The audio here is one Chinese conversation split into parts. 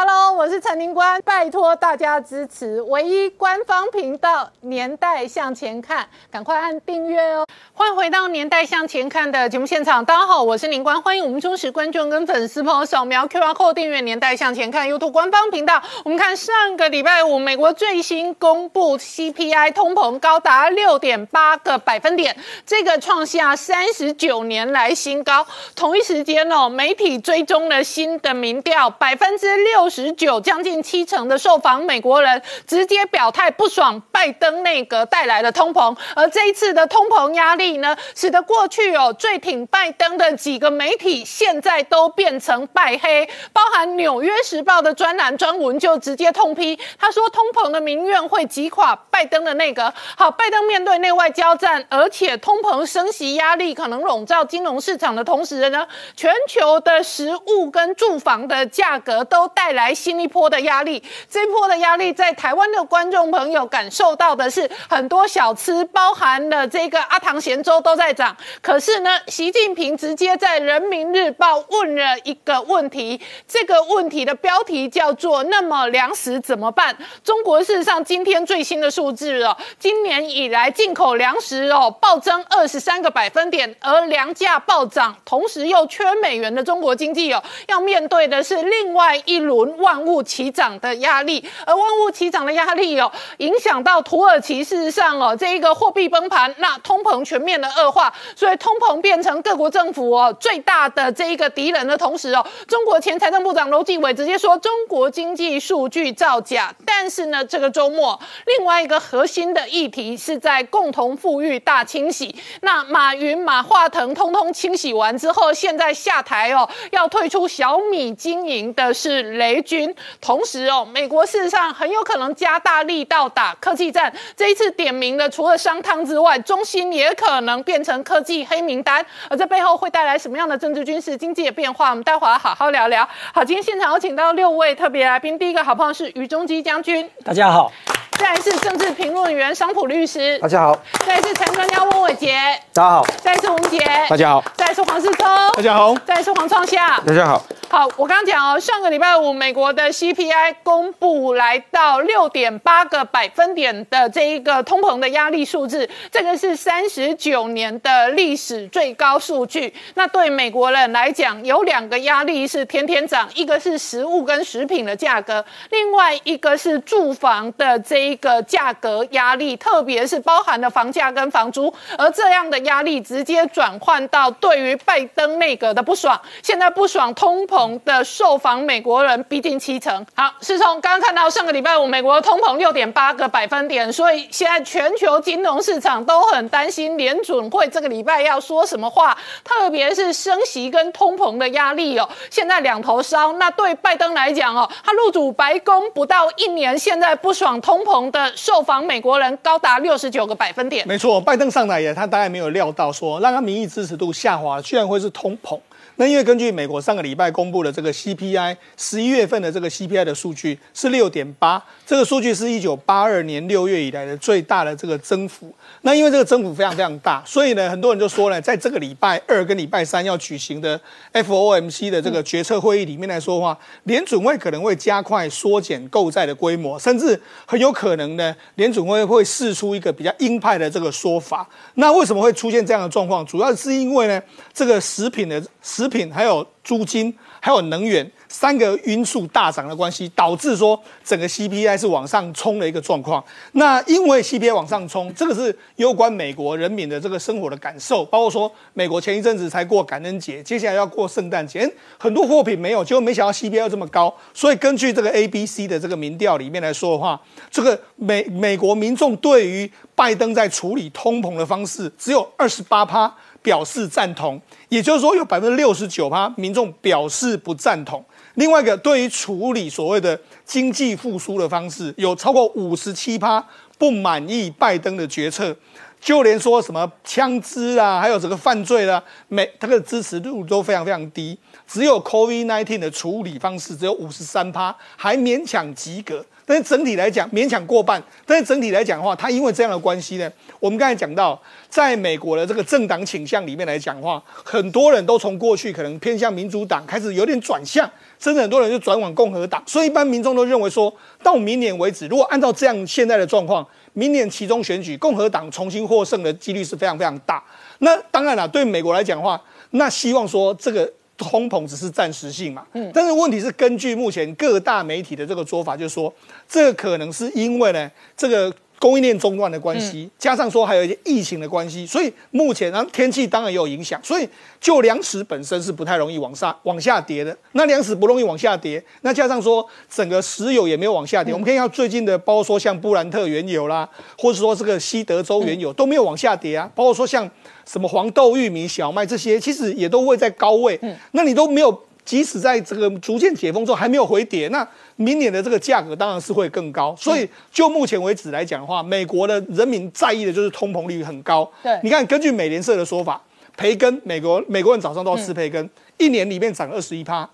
Hello，我是陈宁官，拜托大家支持唯一官方频道《年代向前看》，赶快按订阅哦！欢迎回到《年代向前看》的节目现场，大家好，我是宁官，欢迎我们忠实观众跟粉丝朋友扫描 QR Code 订阅《年代向前看》YouTube 官方频道。我们看上个礼拜五，美国最新公布 CPI 通膨高达六点八个百分点，这个创下三十九年来新高。同一时间哦，媒体追踪了新的民调，百分之六。十九将近七成的受访美国人直接表态不爽拜登内阁带来的通膨，而这一次的通膨压力呢，使得过去哦最挺拜登的几个媒体现在都变成拜黑，包含《纽约时报》的专栏专文就直接痛批，他说通膨的民怨会击垮拜登的内阁。好，拜登面对内外交战，而且通膨升息压力可能笼罩金融市场的同时呢，全球的食物跟住房的价格都带来。来新一波的压力，这一波的压力在台湾的观众朋友感受到的是很多小吃，包含了这个阿唐咸粥都在涨。可是呢，习近平直接在人民日报问了一个问题，这个问题的标题叫做“那么粮食怎么办？”中国事实上今天最新的数字哦，今年以来进口粮食哦暴增二十三个百分点，而粮价暴涨，同时又缺美元的中国经济哦，要面对的是另外一轮。万物齐涨的压力，而万物齐涨的压力哦，影响到土耳其。事实上哦，这一个货币崩盘，那通膨全面的恶化，所以通膨变成各国政府哦最大的这一个敌人的同时哦，中国前财政部长楼继伟直接说中国经济数据造假。但是呢，这个周末另外一个核心的议题是在共同富裕大清洗。那马云、马化腾通通清洗完之后，现在下台哦，要退出小米经营的是雷。军，同时哦，美国事实上很有可能加大力道打科技战。这一次点名的除了商汤之外，中心也可能变成科技黑名单。而这背后会带来什么样的政治、军事、经济的变化？我们待会儿好好聊聊。好，今天现场有请到六位特别来宾。第一个好朋友是于中基将军，大家好。再来是政治评论员商普律师，大家好。再来是陈专家温伟杰，大家好。再来是吴杰，大家好。再来是黄世聪，大家好。再来是黄创夏，大家好。好，我刚刚讲哦，上个礼拜五美国的 CPI 公布来到六点八个百分点的这一个通膨的压力数字，这个是三十九年的历史最高数据。那对美国人来讲，有两个压力是天天涨，一个是食物跟食品的价格，另外一个是住房的这一个价格压力，特别是包含了房价跟房租。而这样的压力直接转换到对于拜登内阁的不爽，现在不爽通膨。的受访美国人逼近七成。好，是从刚刚看到上个礼拜五美国通膨六点八个百分点，所以现在全球金融市场都很担心联准会这个礼拜要说什么话，特别是升息跟通膨的压力哦，现在两头烧。那对拜登来讲哦，他入主白宫不到一年，现在不爽通膨的受访美国人高达六十九个百分点。没错，拜登上台也，他大概没有料到说让他民意支持度下滑，居然会是通膨。那因为根据美国上个礼拜公布的这个 CPI，十一月份的这个 CPI 的数据是六点八，这个数据是一九八二年六月以来的最大的这个增幅。那因为这个增幅非常非常大，所以呢，很多人就说呢，在这个礼拜二跟礼拜三要举行的 FOMC 的这个决策会议里面来说的话，联准会可能会加快缩减购债的规模，甚至很有可能呢，联准会会试出一个比较鹰派的这个说法。那为什么会出现这样的状况？主要是因为呢，这个食品的食品还有租金，还有能源三个因素大涨的关系，导致说整个 CPI 是往上冲的一个状况。那因为 CPI 往上冲，这个是攸关美国人民的这个生活的感受，包括说美国前一阵子才过感恩节，接下来要过圣诞节，很多货品没有，结果没想到 CPI 这么高。所以根据这个 ABC 的这个民调里面来说的话，这个美美国民众对于拜登在处理通膨的方式，只有二十八趴。表示赞同，也就是说有百分之六十九趴民众表示不赞同。另外一个，对于处理所谓的经济复苏的方式，有超过五十七趴不满意拜登的决策，就连说什么枪支啊，还有这个犯罪啦，每他的支持度都非常非常低。只有 COVID-19 的处理方式只有五十三趴，还勉强及格。但是整体来讲，勉强过半。但是整体来讲的话，它因为这样的关系呢，我们刚才讲到，在美国的这个政党倾向里面来讲的话，很多人都从过去可能偏向民主党开始有点转向，甚至很多人就转往共和党。所以一般民众都认为说，到明年为止，如果按照这样现在的状况，明年其中选举共和党重新获胜的几率是非常非常大。那当然了，对美国来讲的话，那希望说这个。通膨只是暂时性嘛，嗯，但是问题是根据目前各大媒体的这个说法，就是说这个可能是因为呢这个。供应链中断的关系，加上说还有一些疫情的关系，所以目前然后天气当然也有影响，所以就粮食本身是不太容易往上往下跌的。那粮食不容易往下跌，那加上说整个石油也没有往下跌。我们可以看最近的，包括说像布兰特原油啦，或者说这个西德州原油都没有往下跌啊。包括说像什么黄豆、玉米、小麦这些，其实也都会在高位。那你都没有。即使在这个逐渐解封之后还没有回跌，那明年的这个价格当然是会更高。所以就目前为止来讲的话，美国的人民在意的就是通膨率很高。对，你看，根据美联社的说法，培根，美国美国人早上都要吃培根，一年里面涨二十一趴，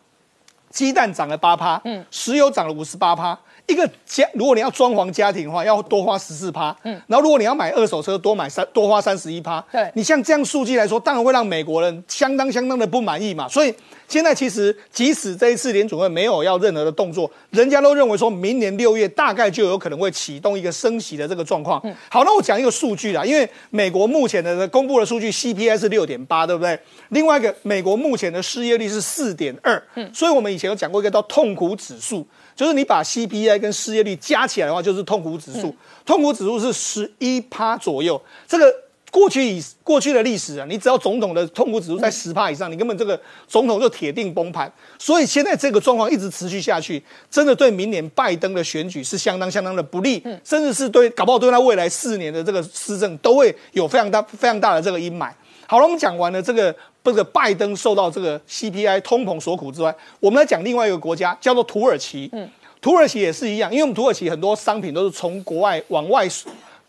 鸡蛋涨了八趴，嗯，石油涨了五十八趴。一个家，如果你要装潢家庭的话，要多花十四趴。嗯，然后如果你要买二手车，多买三多花三十一趴。对，你像这样数据来说，当然会让美国人相当相当的不满意嘛。所以现在其实，即使这一次联储会没有要任何的动作，人家都认为说明年六月大概就有可能会启动一个升息的这个状况。嗯，好，那我讲一个数据啦，因为美国目前的公布的数据 CPI 是六点八，对不对？另外一个，美国目前的失业率是四点二。嗯，所以我们以前有讲过一个叫痛苦指数。就是你把 CPI 跟失业率加起来的话，就是痛苦指数。痛苦指数是十一趴左右。这个过去以过去的历史啊，你只要总统的痛苦指数在十趴以上，你根本这个总统就铁定崩盘。所以现在这个状况一直持续下去，真的对明年拜登的选举是相当相当的不利，嗯甚至是对搞不好对他未来四年的这个施政都会有非常大非常大的这个阴霾。好了，我们讲完了这个。这个拜登受到这个 CPI 通膨所苦之外，我们来讲另外一个国家，叫做土耳其。嗯，土耳其也是一样，因为我们土耳其很多商品都是从国外往外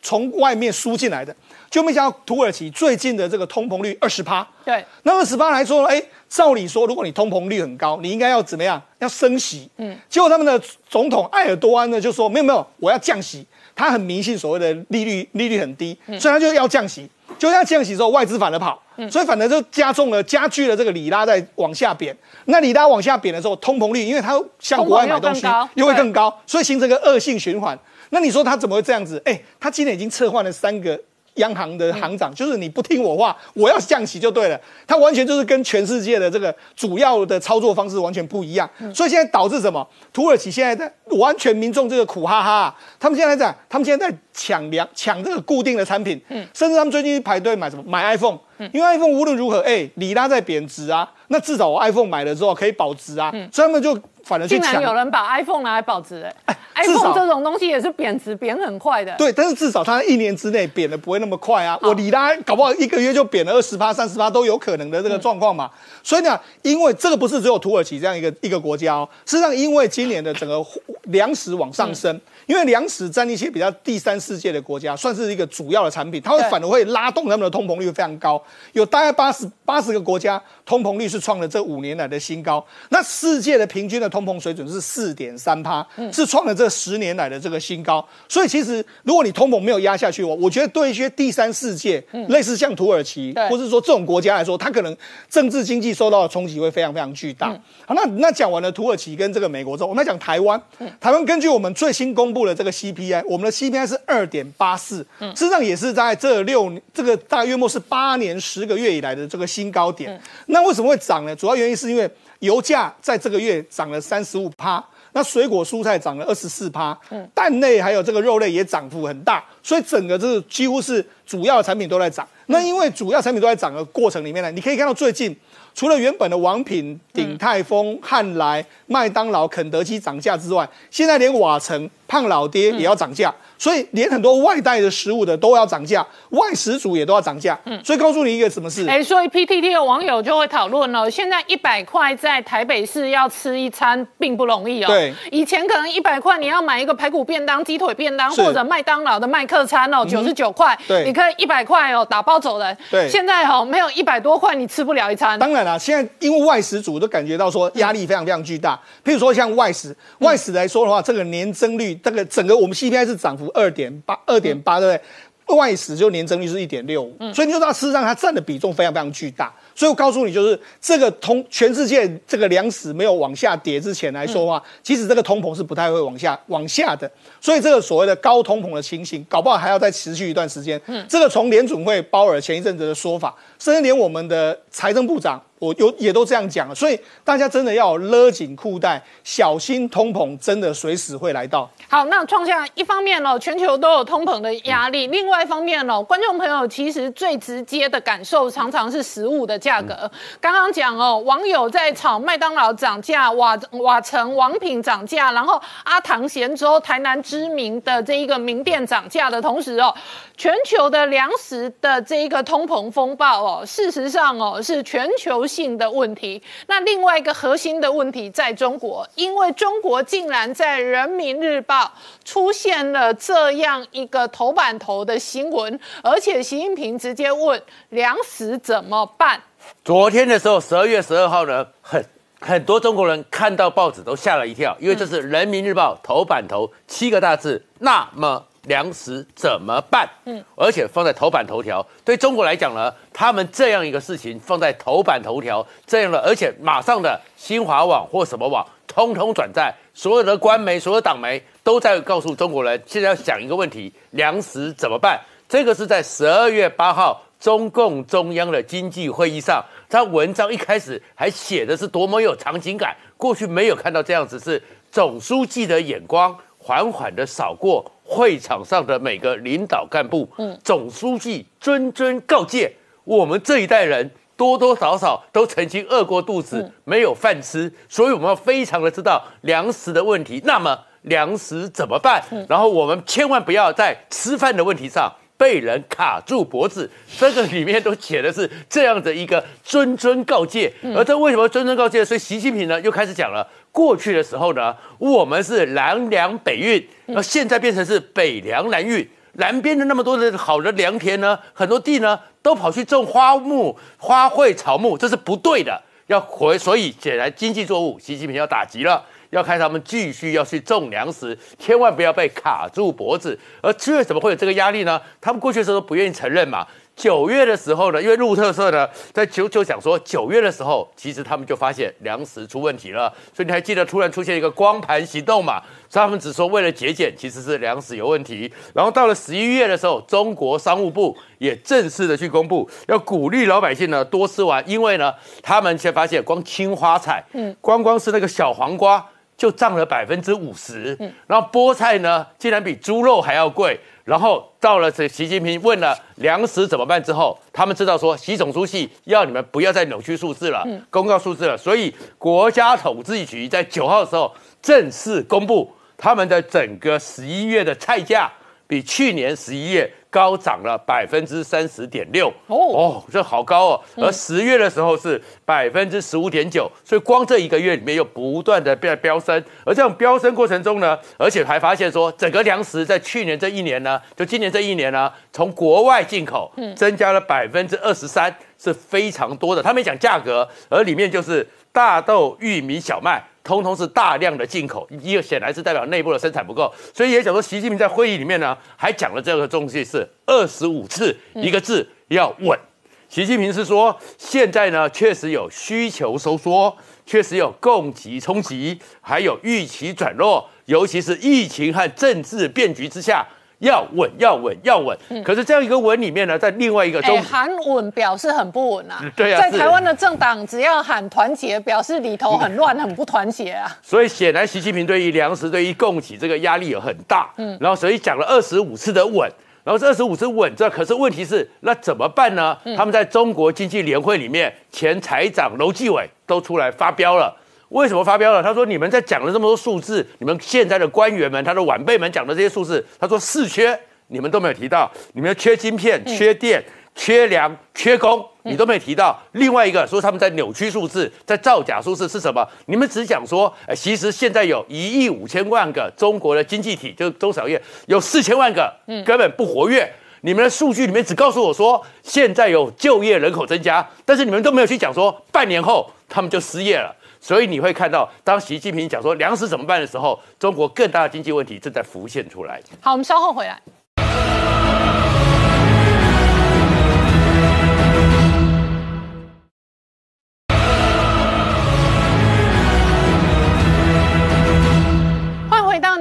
从外面输进来的，就没想到土耳其最近的这个通膨率二十趴。对，那二十趴来说，哎，照理说，如果你通膨率很高，你应该要怎么样？要升息。嗯，结果他们的总统埃尔多安呢就说，没有没有，我要降息。他很迷信所谓的利率利率很低，所以他就要降息。就这样降息之后，外资反而跑，所以反而就加重了、加剧了这个里拉在往下贬。那里拉往下贬的时候，通膨率，因为它向国外买东西又会更高，所以形成个恶性循环。那你说它怎么会这样子？哎，它今年已经撤换了三个。央行的行长就是你不听我话，我要降息就对了。他完全就是跟全世界的这个主要的操作方式完全不一样，所以现在导致什么？土耳其现在在完全民众这个苦哈哈，他们现在在他们现在在抢粮抢这个固定的产品，嗯。甚至他们最近排队买什么？买 iPhone，因为 iPhone 无论如何，哎，里拉在贬值啊，那至少我 iPhone 买了之后可以保值啊，所以他们就。反而去抢，竟然有人把 iPhone 拿来保值哎，iPhone 这种东西也是贬值，贬很快的。对，但是至少它一年之内贬的不会那么快啊。我里拉搞不好一个月就贬了二十八、三十八都有可能的这个状况嘛。所以呢，因为这个不是只有土耳其这样一个一个国家哦，事实上因为今年的整个粮食往上升。因为粮食占一些比较第三世界的国家，算是一个主要的产品，它会反而会拉动他们的通膨率非常高。有大概八十八十个国家通膨率是创了这五年来的新高。那世界的平均的通膨水准是四点三趴，是创了这十年来的这个新高。所以其实如果你通膨没有压下去，我我觉得对一些第三世界，类似像土耳其，或是说这种国家来说，它可能政治经济受到的冲击会非常非常巨大。好，那那讲完了土耳其跟这个美国之后，我们来讲台湾。台湾根据我们最新公布的这个 CPI，我们的 CPI 是二点八四，事实上也是在这六这个大约莫是八年十个月以来的这个新高点。那为什么会涨呢？主要原因是因为油价在这个月涨了三十五趴，那水果蔬菜涨了二十四趴，蛋类还有这个肉类也涨幅很大，所以整个这个几乎是主要产品都在涨。那因为主要产品都在涨的过程里面呢，你可以看到最近除了原本的王品、鼎泰丰、汉来、麦当劳、肯德基涨价之外，现在连瓦城。胖老爹也要涨价，所以连很多外带的食物的都要涨价，外食组也都要涨价。嗯，所以告诉你一个什么事？哎，所以 PTT 的网友就会讨论了。现在一百块在台北市要吃一餐并不容易哦。对，以前可能一百块你要买一个排骨便当、鸡腿便当，或者麦当劳的麦克餐哦，九十九块，对，你可以一百块哦打包走人。对，现在哦没有一百多块你吃不了一餐。当然了，现在因为外食组都感觉到说压力非常非常巨大。譬如说像外食，外食来说的话，这个年增率，这个整个我们。CPI 是涨幅二点八，二点八，对不对？外食就年增率是一点六五，所以你就知道事实上它占的比重非常非常巨大。所以我告诉你，就是这个通全世界这个粮食没有往下跌之前来说的话，其实这个通膨是不太会往下往下的。所以这个所谓的高通膨的情形，搞不好还要再持续一段时间。嗯这个从联准会鲍尔前一阵子的说法，甚至连我们的财政部长。我有也都这样讲了，所以大家真的要勒紧裤带，小心通膨真的随时会来到。好，那创下一方面哦，全球都有通膨的压力；另外一方面哦，观众朋友其实最直接的感受常常是食物的价格。刚刚讲哦，网友在炒麦当劳涨价，瓦瓦城王品涨价，然后阿唐咸粥台南知名的这一个名店涨价的同时哦，全球的粮食的这一个通膨风暴哦，事实上哦是全球。性的问题，那另外一个核心的问题在中国，因为中国竟然在人民日报出现了这样一个头版头的新闻，而且习近平直接问粮食怎么办？昨天的时候，十二月十二号呢，很很多中国人看到报纸都吓了一跳，因为这是人民日报头版头七个大字，那么。粮食怎么办？嗯，而且放在头版头条，对中国来讲呢，他们这样一个事情放在头版头条，这样的，而且马上的新华网或什么网，通通转载，所有的官媒、所有党媒都在告诉中国人，现在要想一个问题：粮食怎么办？这个是在十二月八号中共中央的经济会议上，他文章一开始还写的是多么有场景感，过去没有看到这样子，是总书记的眼光缓缓的扫过。会场上的每个领导干部，嗯，总书记谆谆告诫我们这一代人，多多少少都曾经饿过肚子，没有饭吃，所以我们要非常的知道粮食的问题。那么粮食怎么办？然后我们千万不要在吃饭的问题上被人卡住脖子。这个里面都写的是这样的一个谆谆告诫。而这为什么谆谆告诫？所以习近平呢又开始讲了。过去的时候呢，我们是南粮北运，那现在变成是北粮南运。南边的那么多的好的良田呢，很多地呢都跑去种花木、花卉、草木，这是不对的。要回，所以显然经济作物，习近平要打击了，要看他们继续要去种粮食，千万不要被卡住脖子。而为什么会有这个压力呢？他们过去的时候都不愿意承认嘛。九月的时候呢，因为路特色呢，在九就讲说，九月的时候，其实他们就发现粮食出问题了，所以你还记得突然出现一个光盘行动嘛？所以他们只说为了节俭，其实是粮食有问题。然后到了十一月的时候，中国商务部也正式的去公布，要鼓励老百姓呢多吃完，因为呢，他们却发现光青花菜，嗯，光光是那个小黄瓜就涨了百分之五十，嗯，然后菠菜呢，竟然比猪肉还要贵。然后到了这习近平问了粮食怎么办之后，他们知道说习总书记要你们不要再扭曲数字了，公告数字了，所以国家统计局在九号的时候正式公布他们的整个十一月的菜价比去年十一月。高涨了百分之三十点六哦哦，这好高哦！而十月的时候是百分之十五点九，所以光这一个月里面又不断的在飙升。而这种飙升过程中呢，而且还发现说，整个粮食在去年这一年呢，就今年这一年呢，从国外进口增加了百分之二十三，是非常多的。他没讲价格，而里面就是大豆、玉米、小麦。通通是大量的进口，一个显然是代表内部的生产不够，所以也讲说，习近平在会议里面呢，还讲了这个东西是二十五次，一个字要稳。习近平是说，现在呢确实有需求收缩，确实有供给冲击，还有预期转弱，尤其是疫情和政治变局之下。要稳，要稳，要稳。可是这样一个稳里面呢，在另外一个中喊稳表示很不稳啊。对啊，在台湾的政党只要喊团结，表示里头很乱，很不团结啊。所以显然习近平对于粮食、对于供给这个压力有很大。嗯，然后所以讲了二十五次的稳，然后这二十五次稳，这可是问题是那怎么办呢？他们在中国经济联会里面，前财长楼继伟都出来发飙了。为什么发飙了？他说：“你们在讲了这么多数字，你们现在的官员们，他的晚辈们讲的这些数字，他说四缺，你们都没有提到。你们缺晶片、缺电、缺粮、缺工，你都没有提到。另外一个说他们在扭曲数字，在造假数字是什么？你们只讲说，哎，其实现在有一亿五千万个中国的经济体，就中小业有四千万个根本不活跃。你们的数据里面只告诉我说，现在有就业人口增加，但是你们都没有去讲说，半年后他们就失业了。”所以你会看到，当习近平讲说粮食怎么办的时候，中国更大的经济问题正在浮现出来。好，我们稍后回来。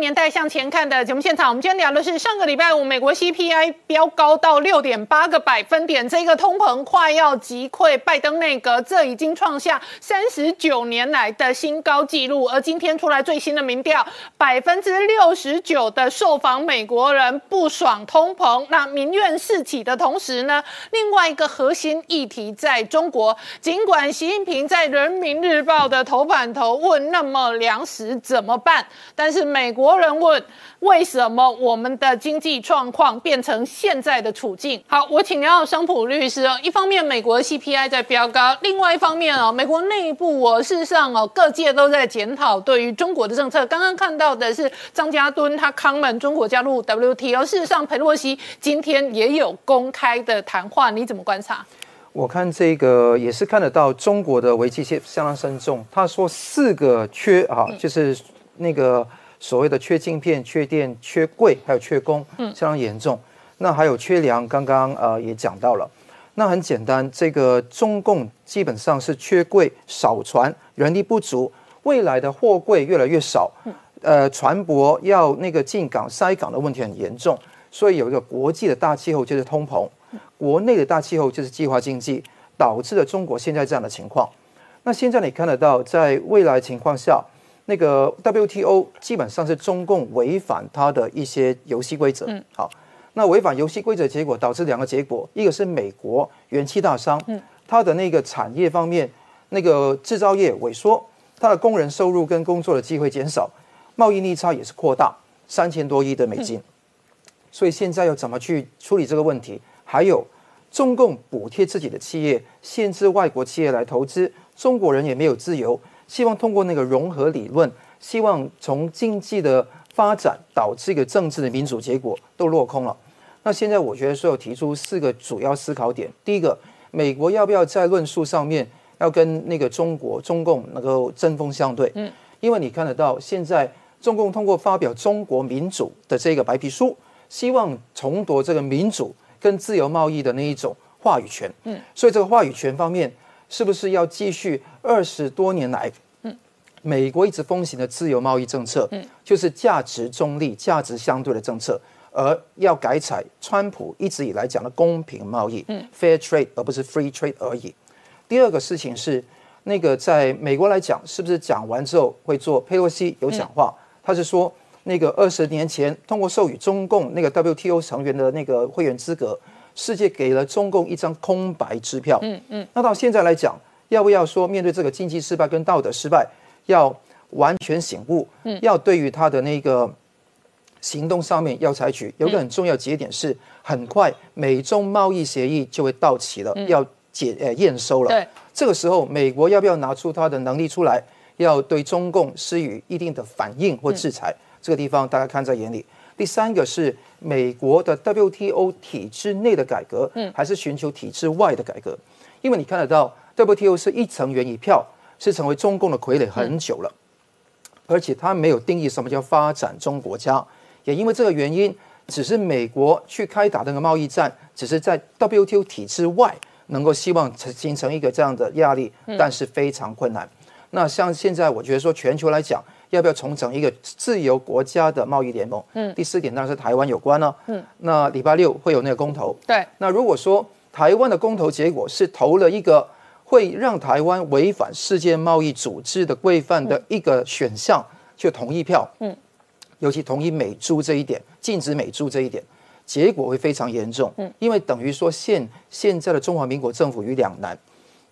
年代向前看的节目现场，我们今天聊的是上个礼拜五美国 CPI 飙高到六点八个百分点，这个通膨快要击溃拜登内阁，这已经创下三十九年来的新高纪录。而今天出来最新的民调，百分之六十九的受访美国人不爽通膨，那民怨四起的同时呢，另外一个核心议题在中国，尽管习近平在人民日报的头版头问那么粮食怎么办？但是美国有人问为什么我们的经济状况变成现在的处境？好，我请教商普律师哦。一方面，美国 CPI 在飙高；另外一方面哦，美国内部哦，事实上哦，各界都在检讨对于中国的政策。刚刚看到的是张家敦他康门中国加入 WTO，事实上佩洛西今天也有公开的谈话，你怎么观察？我看这个也是看得到中国的危机相相当深重。他说四个缺啊，就是那个。所谓的缺镜片、缺电、缺柜，还有缺工，嗯，相当严重。那还有缺粮，刚刚呃也讲到了。那很简单，这个中共基本上是缺柜、少船、人力不足，未来的货柜越来越少，呃，船舶要那个进港塞港的问题很严重。所以有一个国际的大气候就是通膨，国内的大气候就是计划经济，导致了中国现在这样的情况。那现在你看得到，在未来情况下。那个 WTO 基本上是中共违反它的一些游戏规则。嗯，好，那违反游戏规则结果导致两个结果，一个是美国元气大伤，嗯，它的那个产业方面，那个制造业萎缩，它的工人收入跟工作的机会减少，贸易逆差也是扩大三千多亿的美金。所以现在要怎么去处理这个问题？还有中共补贴自己的企业，限制外国企业来投资，中国人也没有自由。希望通过那个融合理论，希望从经济的发展导致一个政治的民主结果都落空了。那现在我觉得所有提出四个主要思考点：第一个，美国要不要在论述上面要跟那个中国中共能够针锋相对？嗯，因为你看得到现在中共通过发表中国民主的这个白皮书，希望重夺这个民主跟自由贸易的那一种话语权。嗯，所以这个话语权方面。是不是要继续二十多年来，嗯，美国一直风行的自由贸易政策，嗯，就是价值中立、价值相对的政策，而要改采川普一直以来讲的公平贸易，嗯，fair trade，而不是 free trade 而已。第二个事情是，那个在美国来讲，是不是讲完之后会做佩洛西有讲话？他是说，那个二十年前通过授予中共那个 WTO 成员的那个会员资格。世界给了中共一张空白支票。嗯嗯，那到现在来讲，要不要说面对这个经济失败跟道德失败，要完全醒悟？嗯，要对于他的那个行动上面要采取有个很重要节点是，很快美中贸易协议就会到期了，要解呃验收了。对，这个时候美国要不要拿出他的能力出来，要对中共施予一定的反应或制裁？这个地方大家看在眼里。第三个是美国的 WTO 体制内的改革，嗯，还是寻求体制外的改革？因为你看得到 WTO 是一成员一票，是成为中共的傀儡很久了，而且它没有定义什么叫发展中国家，也因为这个原因，只是美国去开打那个贸易战，只是在 WTO 体制外能够希望形成一个这样的压力，但是非常困难。那像现在，我觉得说全球来讲。要不要重整一个自由国家的贸易联盟？嗯，第四点当然是台湾有关了。嗯，那礼拜六会有那个公投。对，那如果说台湾的公投结果是投了一个会让台湾违反世界贸易组织的规范的一个选项，就同意票。嗯，尤其同意美猪这一点，禁止美猪这一点，结果会非常严重。嗯，因为等于说现现在的中华民国政府于两难，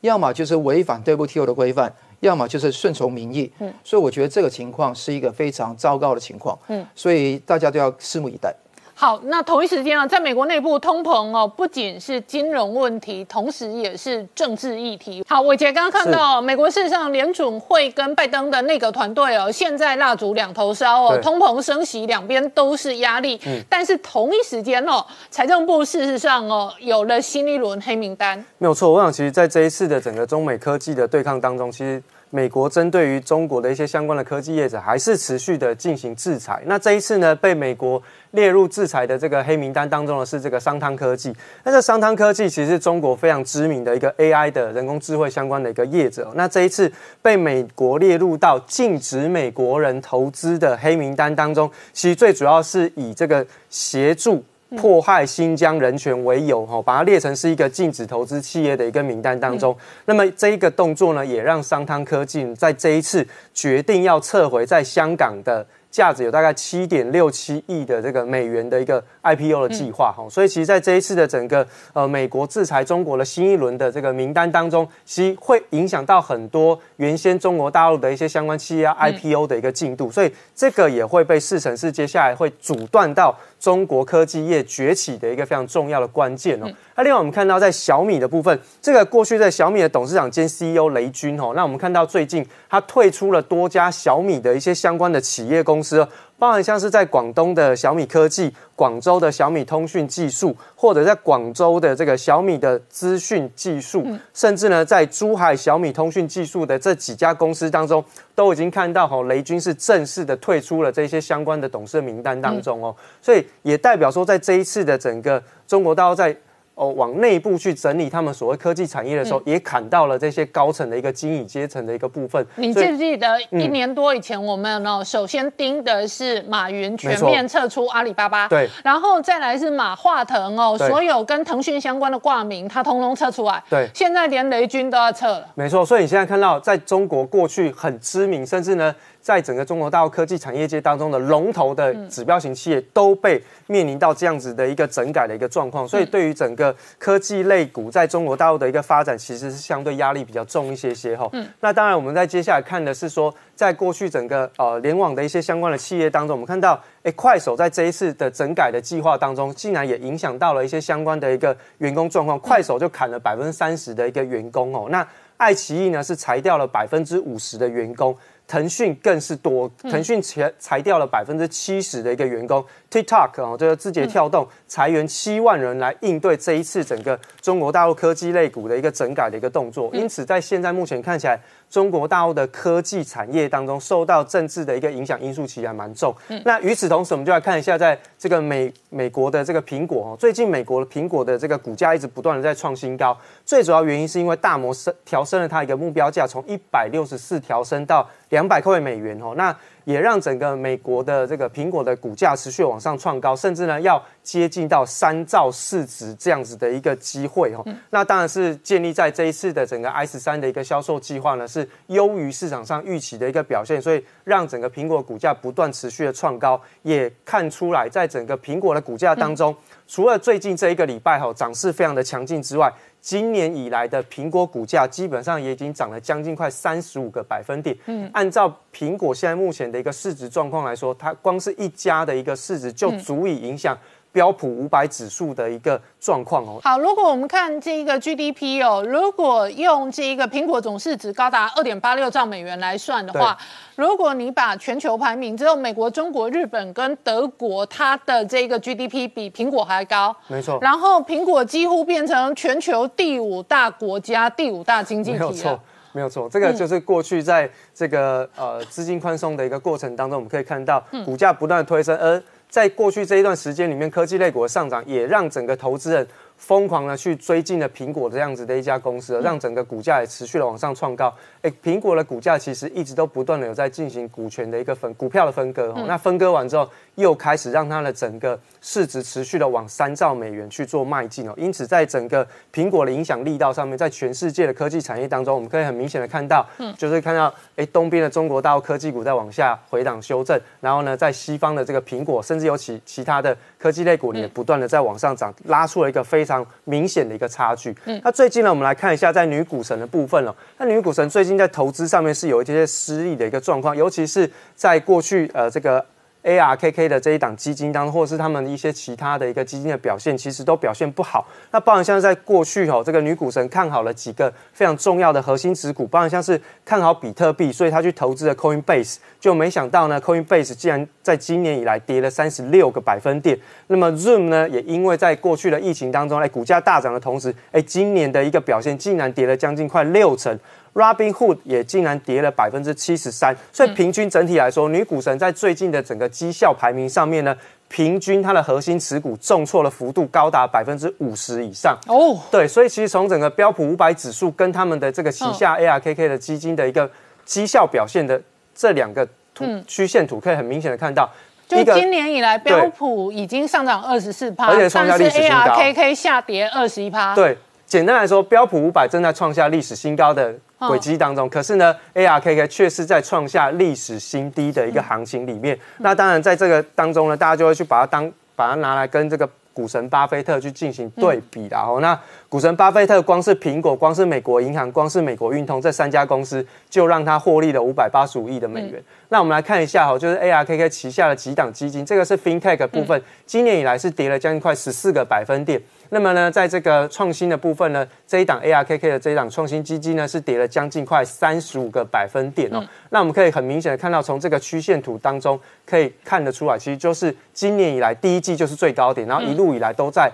要么就是违反 WTO 的规范。要么就是顺从民意，嗯，所以我觉得这个情况是一个非常糟糕的情况，嗯，所以大家都要拭目以待。好，那同一时间啊，在美国内部通膨哦，不仅是金融问题，同时也是政治议题。好，伟杰刚刚看到美国事实上联准会跟拜登的内阁团队哦，现在蜡烛两头烧哦，通膨升息两边都是压力。嗯，但是同一时间哦，财政部事实上哦有了新一轮黑名单。没有错，我想其实在这一次的整个中美科技的对抗当中，其实。美国针对于中国的一些相关的科技业者，还是持续的进行制裁。那这一次呢，被美国列入制裁的这个黑名单当中的是这个商汤科技。那这商汤科技其实是中国非常知名的一个 AI 的人工智慧相关的一个业者。那这一次被美国列入到禁止美国人投资的黑名单当中，其实最主要是以这个协助。迫害新疆人权为由，哈，把它列成是一个禁止投资企业的一个名单当中。那么这一个动作呢，也让商汤科技在这一次决定要撤回在香港的。价值有大概七点六七亿的这个美元的一个 IPO 的计划哈，所以其实在这一次的整个呃美国制裁中国的新一轮的这个名单当中，其实会影响到很多原先中国大陆的一些相关企业 IPO 的一个进度，所以这个也会被视成是接下来会阻断到中国科技业崛起的一个非常重要的关键哦。那另外我们看到在小米的部分，这个过去在小米的董事长兼 CEO 雷军哦，那我们看到最近他退出了多家小米的一些相关的企业公司，包含像是在广东的小米科技、广州的小米通讯技术，或者在广州的这个小米的资讯技术，甚至呢在珠海小米通讯技术的这几家公司当中，都已经看到哈雷军是正式的退出了这些相关的董事名单当中哦，所以也代表说在这一次的整个中国大陆在哦，往内部去整理他们所谓科技产业的时候，也砍到了这些高层的一个经理阶层的一个部分。你记不记得一年多以前，我们呢首先盯的是马云全面撤出阿里巴巴，对，然后再来是马化腾哦，所有跟腾讯相关的挂名，他通通撤出来。对，现在连雷军都要撤了。没错，所以你现在看到，在中国过去很知名，甚至呢。在整个中国大陆科技产业界当中的龙头的指标型企业都被面临到这样子的一个整改的一个状况，所以对于整个科技类股在中国大陆的一个发展，其实是相对压力比较重一些些哈。嗯那当然，我们在接下来看的是说，在过去整个呃联网的一些相关的企业当中，我们看到，哎，快手在这一次的整改的计划当中，竟然也影响到了一些相关的一个员工状况，快手就砍了百分之三十的一个员工哦。那爱奇艺呢是裁掉了百分之五十的员工。腾讯更是多，腾讯裁裁掉了百分之七十的一个员工。TikTok 哦，这个字节跳动裁员七万人来应对这一次整个中国大陆科技类股的一个整改的一个动作。因此，在现在目前看起来，中国大陆的科技产业当中受到政治的一个影响因素其实还蛮重。那与此同时，我们就来看一下，在这个美美国的这个苹果哦，最近美国的苹果的这个股价一直不断的在创新高。最主要原因是因为大摩升调升了它一个目标价，从一百六十四调升到两百块美元哦。那也让整个美国的这个苹果的股价持续往上创高，甚至呢要接近到三兆市值这样子的一个机会哦。那当然是建立在这一次的整个 i 十三的一个销售计划呢是优于市场上预期的一个表现，所以让整个苹果股价不断持续的创高，也看出来在整个苹果的股价当中，除了最近这一个礼拜哈涨势非常的强劲之外。今年以来的苹果股价基本上也已经涨了将近快三十五个百分点。嗯，按照苹果现在目前的一个市值状况来说，它光是一家的一个市值就足以影响。标普五百指数的一个状况哦。好，如果我们看这一个 GDP 哦，如果用这一个苹果总市值高达二点八六兆美元来算的话，如果你把全球排名只有美国、中国、日本跟德国，它的这个 GDP 比苹果还高，没错。然后苹果几乎变成全球第五大国家、第五大经济体没有错，没有错。这个就是过去在这个呃资金宽松的一个过程当中，我们可以看到股价不断推升，而在过去这一段时间里面，科技类股的上涨也让整个投资人。疯狂的去追进了苹果这样子的一家公司，让整个股价也持续的往上创高。哎，苹果的股价其实一直都不断的有在进行股权的一个分股票的分割。那分割完之后，又开始让它的整个市值持续的往三兆美元去做迈进哦。因此，在整个苹果的影响力道上面，在全世界的科技产业当中，我们可以很明显的看到，就是看到哎东边的中国大陆科技股在往下回档修正，然后呢，在西方的这个苹果，甚至有其其他的科技类股也不断的在往上涨，拉出了一个非常。常明显的一个差距。嗯，那最近呢，我们来看一下在女股神的部分哦。那女股神最近在投资上面是有一些失利的一个状况，尤其是在过去呃这个。ARKK 的这一档基金当中，或者是他们一些其他的一个基金的表现，其实都表现不好。那包含像在过去吼，这个女股神看好了几个非常重要的核心持股，包含像是看好比特币，所以他去投资了 Coinbase，就没想到呢，Coinbase 竟然在今年以来跌了三十六个百分点。那么 Zoom 呢，也因为在过去的疫情当中，哎，股价大涨的同时，哎，今年的一个表现竟然跌了将近快六成。Robinhood 也竟然跌了百分之七十三，所以平均整体来说，女股神在最近的整个绩效排名上面呢，平均它的核心持股重挫的幅度高达百分之五十以上。哦，对，所以其实从整个标普五百指数跟他们的这个旗下 ARKK 的基金的一个绩效表现的这两个图曲线图，可以很明显的看到，就今年以来标普已经上涨二十四趴，而且创下历史新高，ARKK 下跌二十一趴。对，简单来说，标普五百正在创下历史新高的。轨迹当中，可是呢，ARKK 却是在创下历史新低的一个行情里面。那当然，在这个当中呢，大家就会去把它当把它拿来跟这个股神巴菲特去进行对比然后那股神巴菲特光是苹果、光是美国银行、光是美国运通这三家公司，就让他获利了五百八十五亿的美元。那我们来看一下哈，就是 ARKK 旗下的几档基金，这个是 FinTech 部分，今年以来是跌了将近快十四个百分点。那么呢，在这个创新的部分呢，这一档 ARKK 的这一档创新基金呢，是跌了将近快三十五个百分点哦。那我们可以很明显的看到，从这个曲线图当中可以看得出来，其实就是今年以来第一季就是最高点，然后一路以来都在。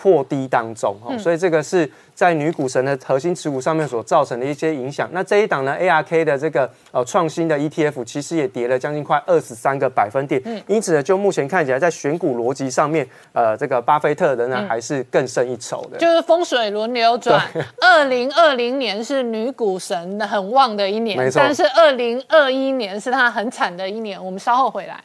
破低当中，所以这个是在女股神的核心持股上面所造成的一些影响。那这一档呢，ARK 的这个呃创新的 ETF 其实也跌了将近快二十三个百分点。嗯，因此呢，就目前看起来，在选股逻辑上面，呃，这个巴菲特仍然还是更胜一筹的。就是风水轮流转，二零二零年是女股神很旺的一年，但是二零二一年是她很惨的一年。我们稍后回来。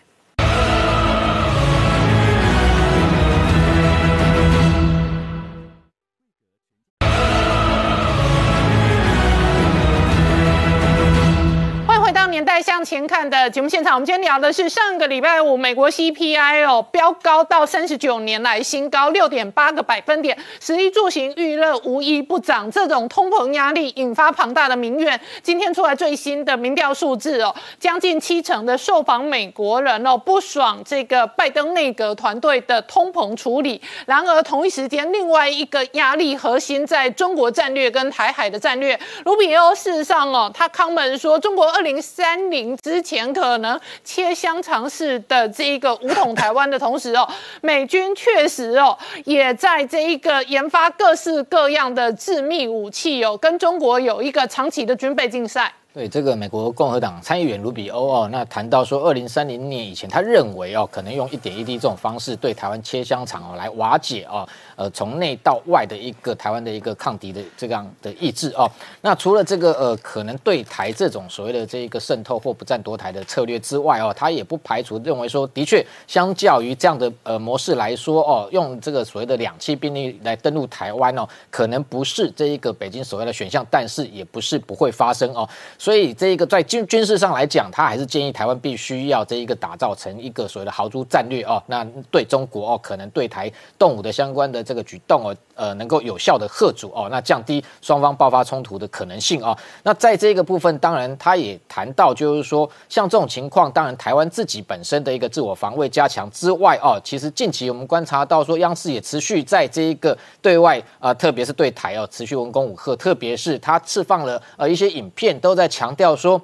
年代向前看的节目现场，我们今天聊的是上个礼拜五美国 CPI 哦飙高到三十九年来新高六点八个百分点，食衣住行娱乐无一不涨，这种通膨压力引发庞大的民怨。今天出来最新的民调数字哦，将近七成的受访美国人哦不爽这个拜登内阁团队的通膨处理。然而同一时间，另外一个压力核心在中国战略跟台海的战略。卢比欧事实上哦，他康门说中国二零。三零之前可能切香肠式的这一个武统台湾的同时哦，美军确实哦也在这一个研发各式各样的致密武器哦，跟中国有一个长期的军备竞赛。对这个美国共和党参议员卢比欧哦，那谈到说，二零三零年以前，他认为哦，可能用一点一滴这种方式对台湾切香肠哦，来瓦解哦，呃，从内到外的一个台湾的一个抗敌的这样的意志哦。那除了这个呃，可能对台这种所谓的这一个渗透或不占夺台的策略之外哦，他也不排除认为说，的确，相较于这样的呃模式来说哦，用这个所谓的两栖兵力来登陆台湾哦，可能不是这一个北京所谓的选项，但是也不是不会发生哦。所以这一个在军军事上来讲，他还是建议台湾必须要这一个打造成一个所谓的豪猪战略哦。那对中国哦，可能对台动武的相关的这个举动哦，呃，能够有效的吓阻哦，那降低双方爆发冲突的可能性哦。那在这个部分，当然他也谈到，就是说像这种情况，当然台湾自己本身的一个自我防卫加强之外哦，其实近期我们观察到说，央视也持续在这一个对外啊，特别是对台哦，持续文攻武吓，特别是他释放了呃一些影片，都在强调。说，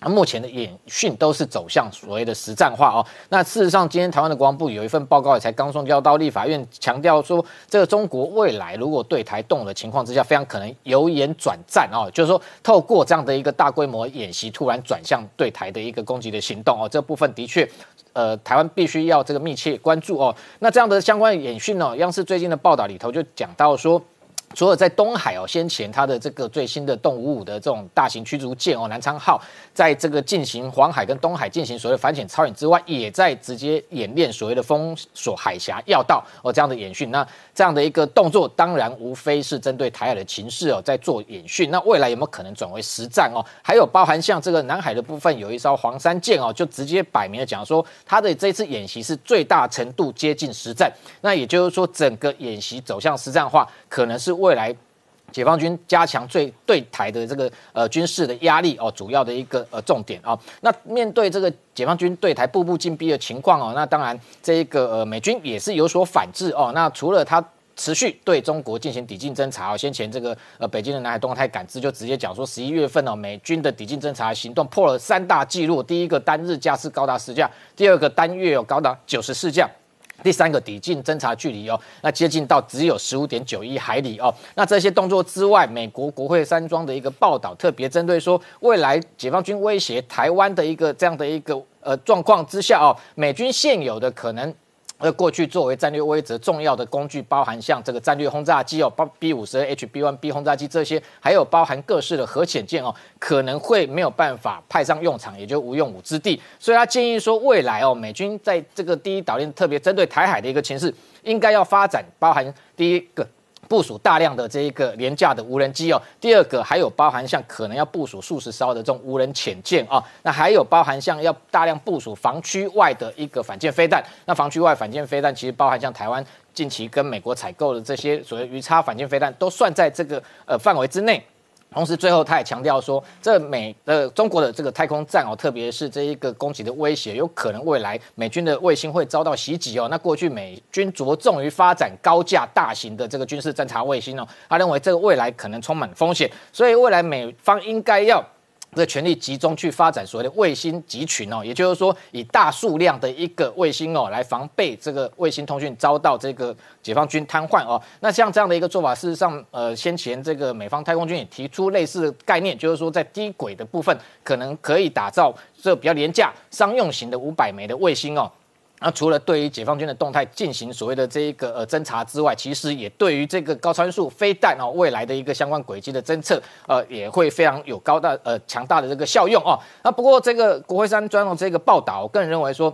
目前的演训都是走向所谓的实战化哦。那事实上，今天台湾的国防部有一份报告，也才刚送交到立法院，强调说，这个中国未来如果对台动的情况之下，非常可能由演转战哦，就是说透过这样的一个大规模演习，突然转向对台的一个攻击的行动哦。这部分的确，呃，台湾必须要这个密切关注哦。那这样的相关演训呢，央视最近的报道里头就讲到说。除了在东海哦，先前它的这个最新的动五五的这种大型驱逐舰哦，南昌号，在这个进行黄海跟东海进行所谓的反潜操演之外，也在直接演练所谓的封锁海峡要道哦这样的演训。那这样的一个动作，当然无非是针对台海的情势哦，在做演训。那未来有没有可能转为实战哦？还有包含像这个南海的部分，有一艘黄山舰哦，就直接摆明了讲说，它的这次演习是最大程度接近实战。那也就是说，整个演习走向实战化，可能是。未来解放军加强最对台的这个呃军事的压力哦，主要的一个呃重点啊。那面对这个解放军对台步步紧逼的情况哦，那当然这一个呃美军也是有所反制哦。那除了他持续对中国进行抵近侦察哦。先前这个呃北京的南海动态感知就直接讲说，十一月份哦，美军的抵近侦察行动破了三大纪录：第一个单日架次高达十架，第二个单月有高达九十四架。第三个抵近侦察距离哦，那接近到只有十五点九一海里哦。那这些动作之外，美国国会山庄的一个报道特别针对说，未来解放军威胁台湾的一个这样的一个呃状况之下哦，美军现有的可能。而过去作为战略威慑重要的工具，包含像这个战略轰炸机哦，包 B 五十 H B one B 轰炸机这些，还有包含各式的核潜舰哦，可能会没有办法派上用场，也就无用武之地。所以他建议说，未来哦，美军在这个第一岛链特别针对台海的一个情势，应该要发展包含第一个。部署大量的这一个廉价的无人机哦，第二个还有包含像可能要部署数十艘的这种无人潜舰啊，那还有包含像要大量部署防区外的一个反舰飞弹，那防区外反舰飞弹其实包含像台湾近期跟美国采购的这些所谓鱼叉反舰飞弹，都算在这个呃范围之内。同时，最后他也强调说，这美呃中国的这个太空站哦，特别是这一个攻击的威胁，有可能未来美军的卫星会遭到袭击哦。那过去美军着重于发展高价大型的这个军事侦察卫星哦，他认为这个未来可能充满风险，所以未来美方应该要。这权力集中去发展所谓的卫星集群哦，也就是说以大数量的一个卫星哦来防备这个卫星通讯遭到这个解放军瘫痪哦。那像这样的一个做法，事实上呃先前这个美方太空军也提出类似的概念，就是说在低轨的部分可能可以打造这比较廉价商用型的五百枚的卫星哦。那除了对于解放军的动态进行所谓的这一个呃侦查之外，其实也对于这个高参数飞弹哦未来的一个相关轨迹的侦测，呃也会非常有高大呃强大的这个效用哦。那不过这个国会山专用这个报道，我个人认为说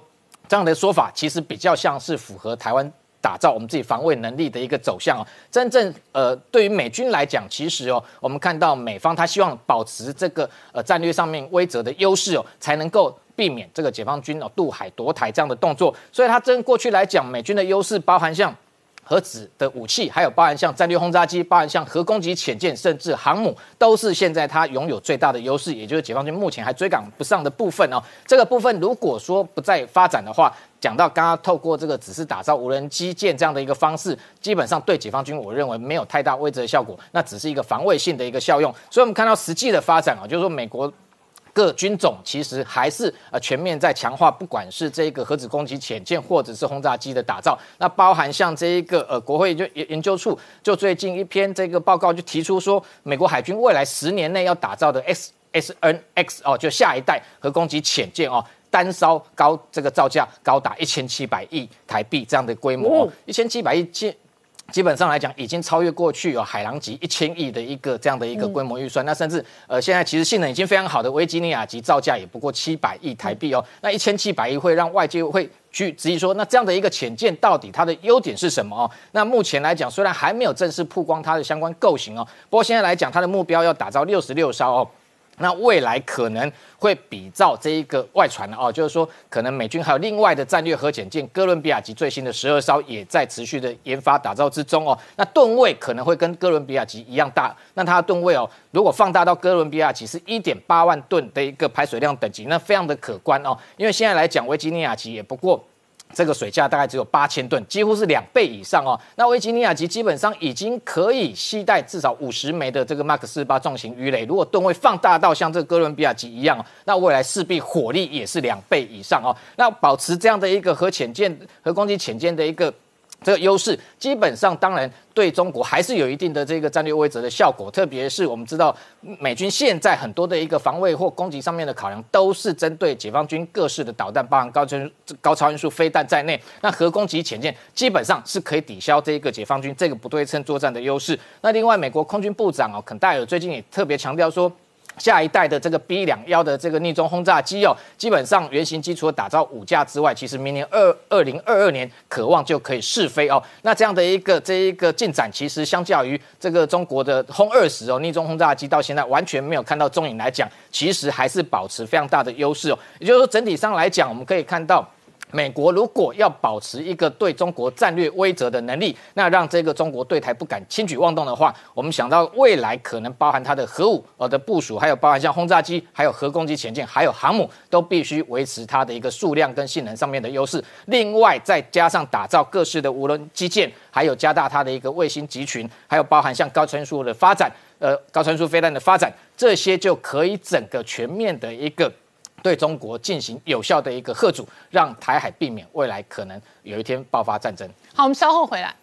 这样的说法其实比较像是符合台湾打造我们自己防卫能力的一个走向哦。真正呃对于美军来讲，其实哦我们看到美方他希望保持这个呃战略上面威慑的优势哦，才能够。避免这个解放军哦渡海夺台这样的动作，所以它真过去来讲，美军的优势包含像核子的武器，还有包含像战略轰炸机，包含像核攻击潜舰，甚至航母，都是现在它拥有最大的优势，也就是解放军目前还追赶不上的部分哦。这个部分如果说不再发展的话，讲到刚刚透过这个只是打造无人机舰这样的一个方式，基本上对解放军我认为没有太大威慑效果，那只是一个防卫性的一个效用。所以我们看到实际的发展啊，就是说美国。各军种其实还是呃全面在强化，不管是这个核子攻击潜舰或者是轰炸机的打造，那包含像这一个呃国会就研研究处就最近一篇这个报告就提出说，美国海军未来十年内要打造的 S S N X 哦，就下一代核攻击潜舰哦，单烧高这个造价高达一千七百亿台币这样的规模，一千七百亿舰。基本上来讲，已经超越过去有海狼级一千亿的一个这样的一个规模预算。那甚至呃，现在其实性能已经非常好的维吉尼亚级造价也不过七百亿台币哦。那一千七百亿会让外界会去质疑说，那这样的一个潜舰到底它的优点是什么哦？那目前来讲，虽然还没有正式曝光它的相关构型哦，不过现在来讲，它的目标要打造六十六艘哦。那未来可能会比照这一个外传的哦，就是说可能美军还有另外的战略核潜舰哥伦比亚级最新的十二艘也在持续的研发打造之中哦。那吨位可能会跟哥伦比亚级一样大，那它的吨位哦，如果放大到哥伦比亚级是一点八万吨的一个排水量等级，那非常的可观哦。因为现在来讲，维吉尼亚级也不过。这个水价大概只有八千吨，几乎是两倍以上哦。那维吉尼亚级基本上已经可以携带至少五十枚的这个 Mark 四八重型鱼雷，如果吨位放大到像这哥伦比亚级一样，那未来势必火力也是两倍以上哦。那保持这样的一个核潜舰、核攻击潜舰的一个。这个优势基本上当然对中国还是有一定的这个战略威慑的效果，特别是我们知道美军现在很多的一个防卫或攻击上面的考量，都是针对解放军各式的导弹，包含高超高超音速飞弹在内。那核攻击潜舰基本上是可以抵消这一个解放军这个不对称作战的优势。那另外，美国空军部长哦肯戴尔最近也特别强调说。下一代的这个 B 两幺的这个逆中轰炸机哦，基本上原型机除了打造五架之外，其实明年二二零二二年渴望就可以试飞哦。那这样的一个这一个进展，其实相较于这个中国的轰二十哦逆中轰炸机到现在完全没有看到踪影来讲，其实还是保持非常大的优势哦。也就是说，整体上来讲，我们可以看到。美国如果要保持一个对中国战略威慑的能力，那让这个中国对台不敢轻举妄动的话，我们想到未来可能包含它的核武呃的部署，还有包含像轰炸机、还有核攻击潜舰、还有航母，都必须维持它的一个数量跟性能上面的优势。另外再加上打造各式的无人机舰，还有加大它的一个卫星集群，还有包含像高参数的发展，呃高参数飞弹的发展，这些就可以整个全面的一个。对中国进行有效的一个贺阻，让台海避免未来可能有一天爆发战争。好，我们稍后回来。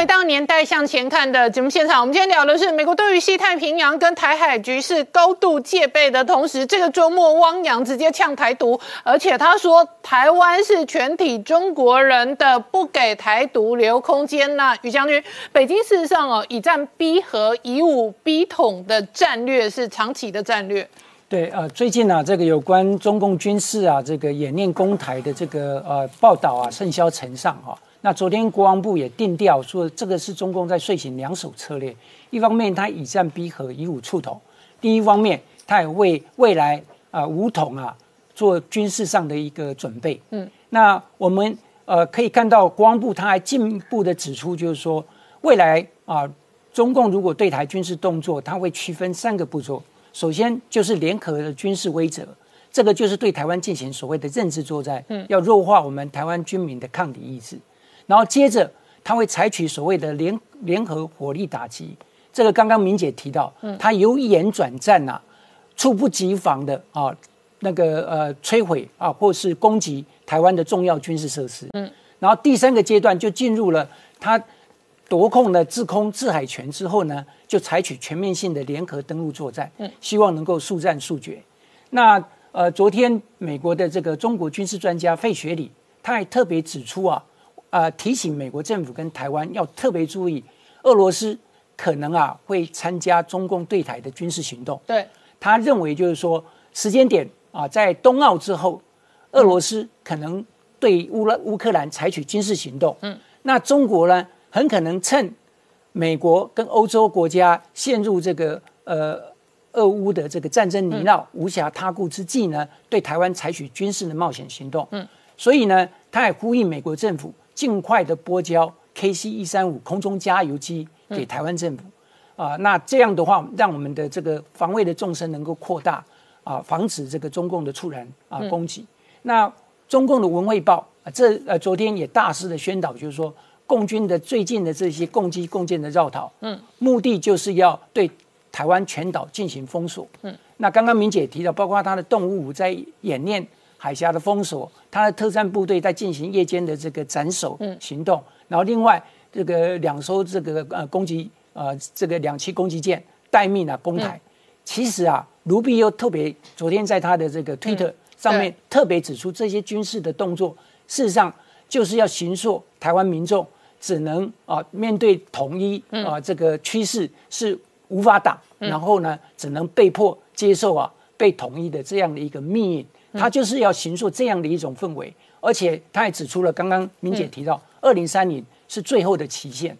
回到年代向前看的节目现场，我们今天聊的是美国对于西太平洋跟台海局势高度戒备的同时，这个周末汪洋直接呛台独，而且他说台湾是全体中国人的，不给台独留空间呐。于将军，北京事实上哦，以战逼和、以武逼统的战略是长期的战略。对，呃，最近呢，这个有关中共军事啊，这个演练攻台的这个呃报道啊，甚嚣尘上哈。那昨天国防部也定调说，这个是中共在睡醒两手策略。一方面，他以战逼和，以武促统；另一方面，他也为未来啊武统啊做军事上的一个准备。嗯，那我们呃可以看到，国防部他还进一步的指出，就是说未来啊中共如果对台军事动作，他会区分三个步骤。首先就是联合的军事威慑，这个就是对台湾进行所谓的认知作战，嗯，要弱化我们台湾军民的抗敌意志。然后接着他会采取所谓的联联合火力打击，这个刚刚明姐提到，他由演转战呐，猝不及防的啊，那个呃摧毁啊，或是攻击台湾的重要军事设施。嗯，然后第三个阶段就进入了他夺控了制空制海权之后呢，就采取全面性的联合登陆作战，嗯，希望能够速战速决。那呃，昨天美国的这个中国军事专家费雪里，他还特别指出啊。啊，提醒美国政府跟台湾要特别注意，俄罗斯可能啊会参加中共对台的军事行动。对，他认为就是说时间点啊，在冬奥之后，俄罗斯可能对乌拉乌克兰采取军事行动。嗯，那中国呢，很可能趁美国跟欧洲国家陷入这个呃俄乌的这个战争泥淖、无暇他顾之际呢，对台湾采取军事的冒险行动。嗯，所以呢，他也呼吁美国政府。尽快的拨交 KC 一三五空中加油机给台湾政府啊，那这样的话，让我们的这个防卫的纵深能够扩大啊，防止这个中共的突然啊攻击。那中共的文汇报啊，这呃昨天也大肆的宣导，就是说共军的最近的这些共机共建的绕逃，嗯，目的就是要对台湾全岛进行封锁。嗯，那刚刚明姐提到，包括他的动物在演练。海峡的封锁，他的特战部队在进行夜间的这个斩首行动，然后另外这个两艘这个呃攻击呃这个两栖攻击舰待命啊攻台。其实啊，卢比又特别昨天在他的这个推特上面特别指出，这些军事的动作事实上就是要形塑台湾民众只能啊面对统一啊这个趋势是无法挡，然后呢只能被迫接受啊被统一的这样的一个命运。他就是要形塑这样的一种氛围，而且他还指出了刚刚明姐提到，二零三零是最后的期限。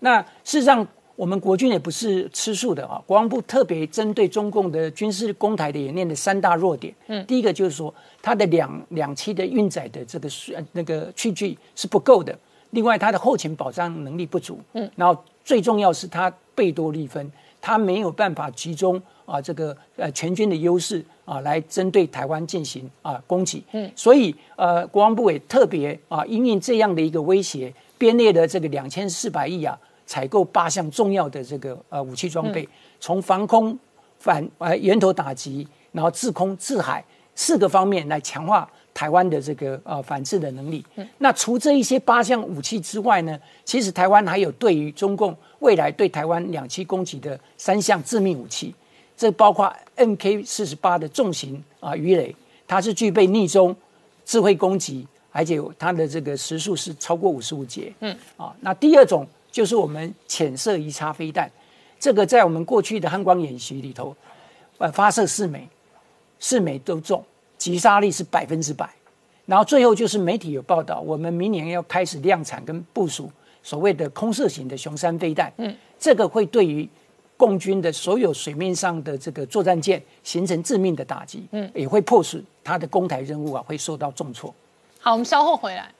那事实上，我们国军也不是吃素的啊。国防部特别针对中共的军事攻台的演练的三大弱点，嗯，第一个就是说，它的两两栖的运载的这个那个器具是不够的，另外它的后勤保障能力不足，嗯，然后最重要是它贝多利分，它没有办法集中啊这个呃全军的优势。啊，来针对台湾进行啊攻击，嗯，所以呃，国防部也特别啊，因应这样的一个威胁，编列了这个两千四百亿啊，采购八项重要的这个呃武器装备，从防空、反呃源头打击，然后制空、制海四个方面来强化台湾的这个呃反制的能力。那除这一些八项武器之外呢，其实台湾还有对于中共未来对台湾两栖攻击的三项致命武器。这包括 MK 四十八的重型啊鱼雷，它是具备逆中智慧攻击，而且它的这个时速是超过五十五节。嗯，啊，那第二种就是我们浅色鱼叉飞弹，这个在我们过去的汉光演习里头，呃，发射四枚，四枚都中，击杀力是百分之百。然后最后就是媒体有报道，我们明年要开始量产跟部署所谓的空射型的雄三飞弹，嗯，这个会对于共军的所有水面上的这个作战舰形成致命的打击，嗯，也会迫使他的攻台任务啊会受到重挫。好，我们稍后回来。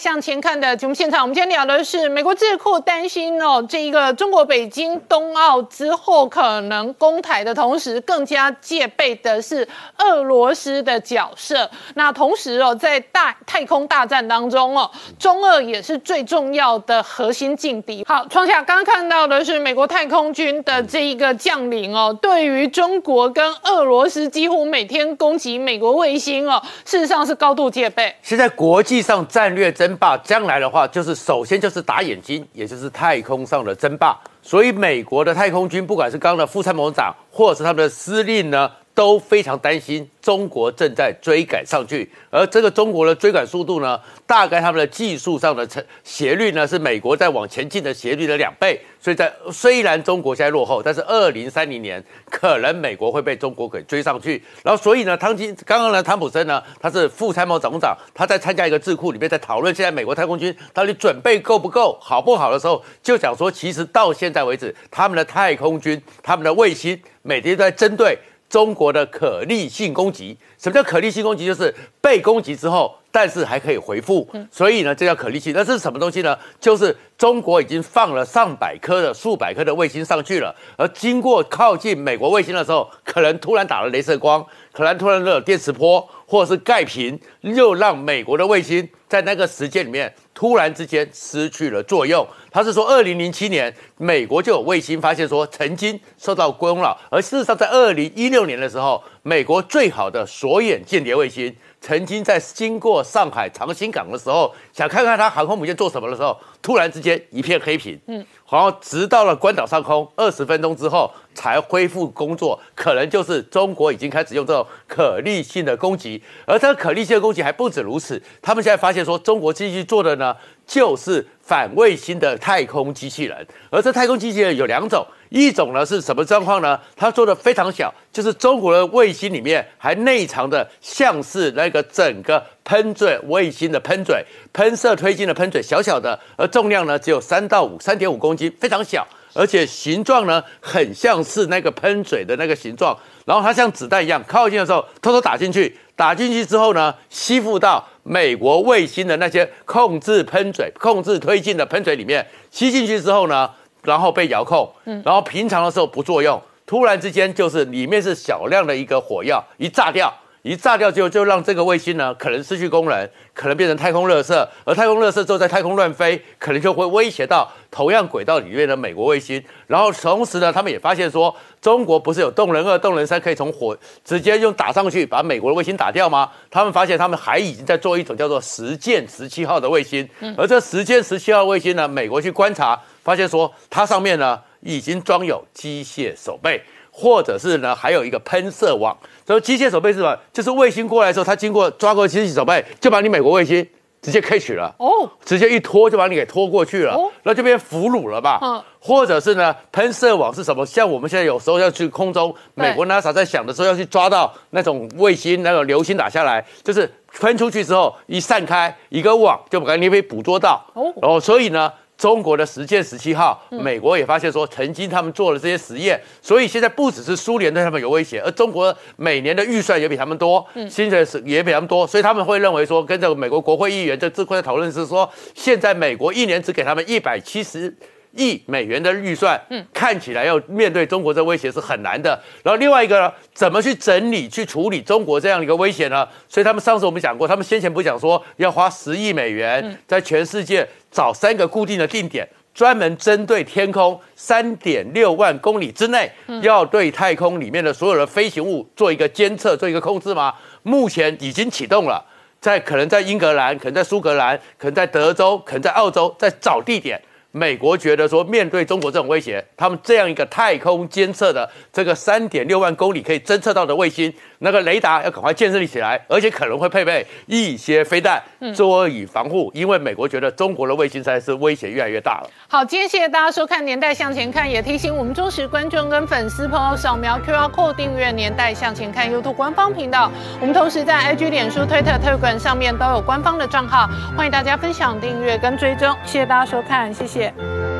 向前看的节目现场，我们今天聊的是美国智库担心哦，这一个中国北京冬奥之后可能攻台的同时，更加戒备的是俄罗斯的角色。那同时哦，在大太空大战当中哦，中俄也是最重要的核心劲敌。好，创下刚刚看到的是美国太空军的这一个将领哦，对于中国跟俄罗斯几乎每天攻击美国卫星哦，事实上是高度戒备。现在国际上。战略争争霸将来的话，就是首先就是打眼睛，也就是太空上的争霸。所以美国的太空军，不管是刚刚的副参谋长，或者是他们的司令呢，都非常担心中国正在追赶上去。而这个中国的追赶速度呢，大概他们的技术上的斜率呢，是美国在往前进的斜率的两倍。所以在虽然中国现在落后，但是二零三零年可能美国会被中国给追上去。然后所以呢，汤金刚刚呢，汤普森呢，他是副参谋总长，他在参加一个智库里面在讨论现在美国太空军到底准备够不够好不好的时候，就讲说，其实到现在为止，他们的太空军、他们的卫星每天都在针对中国的可逆性攻击。什么叫可逆性攻击？就是被攻击之后。但是还可以回复，所以呢，这叫可逆性。那是什么东西呢？就是中国已经放了上百颗的、数百颗的卫星上去了，而经过靠近美国卫星的时候，可能突然打了镭射光，可能突然有电磁波，或者是盖屏，又让美国的卫星在那个时间里面突然之间失去了作用。他是说，二零零七年美国就有卫星发现说曾经受到干扰，而事实上在二零一六年的时候，美国最好的锁眼间谍卫星。曾经在经过上海长兴港的时候，想看看它航空母舰做什么的时候，突然之间一片黑屏，嗯，然后直到了关岛上空二十分钟之后才恢复工作，可能就是中国已经开始用这种可逆性的攻击，而这个可逆性的攻击还不止如此，他们现在发现说中国继续做的呢，就是反卫星的太空机器人，而这太空机器人有两种。一种呢是什么状况呢？它做的非常小，就是中国的卫星里面还内藏的像是那个整个喷嘴卫星的喷嘴、喷射推进的喷嘴，小小的，而重量呢只有三到五、三点五公斤，非常小，而且形状呢很像是那个喷嘴的那个形状。然后它像子弹一样，靠近的时候偷偷打进去，打进去之后呢，吸附到美国卫星的那些控制喷嘴、控制推进的喷嘴里面，吸进去之后呢。然后被遥控，嗯，然后平常的时候不作用，突然之间就是里面是小量的一个火药，一炸掉，一炸掉之后就让这个卫星呢可能失去功能，可能变成太空垃圾，而太空垃圾之后在太空乱飞，可能就会威胁到同样轨道里面的美国卫星。然后同时呢，他们也发现说，中国不是有动能二、动能三可以从火直接用打上去把美国的卫星打掉吗？他们发现他们还已经在做一种叫做实践十七号的卫星，而这实践十七号卫星呢，美国去观察。发现说它上面呢已经装有机械手背，或者是呢还有一个喷射网。所以机械手背是什么？就是卫星过来的时候，它经过抓过机械手背，就把你美国卫星直接 catch 了哦，直接一拖就把你给拖过去了，那就变俘虏了吧？嗯，或者是呢喷射网是什么？像我们现在有时候要去空中，美国 NASA 在想的时候要去抓到那种卫星，那个流星打下来，就是喷出去之后一散开一个网，就把你被捕捉到哦。然后所以呢。中国的实践十七号，美国也发现说，曾经他们做了这些实验，所以现在不只是苏联对他们有威胁，而中国每年的预算也比他们多，薪水是也比他们多，所以他们会认为说，跟这个美国国会议员这智库的讨论是说，现在美国一年只给他们一百七十亿美元的预算，嗯，看起来要面对中国这威胁是很难的。然后另外一个呢，怎么去整理、去处理中国这样一个威胁呢？所以他们上次我们讲过，他们先前不讲说要花十亿美元在全世界。找三个固定的定点，专门针对天空三点六万公里之内，要对太空里面的所有的飞行物做一个监测、做一个控制吗？目前已经启动了，在可能在英格兰，可能在苏格兰，可能在德州，可能在澳洲，在找地点。美国觉得说，面对中国这种威胁，他们这样一个太空监测的这个三点六万公里可以侦测到的卫星，那个雷达要赶快建设起来，而且可能会配备一些飞弹，作以防护。因为美国觉得中国的卫星才是威胁越来越大了。好，今天谢谢大家收看《年代向前看》，也提醒我们忠实观众跟粉丝朋友扫描 QR Code 订阅《年代向前看》YouTube 官方频道。我们同时在 IG、脸书、推特、Telegram 上面都有官方的账号，欢迎大家分享、订阅跟追踪。谢谢大家收看，谢谢。谢。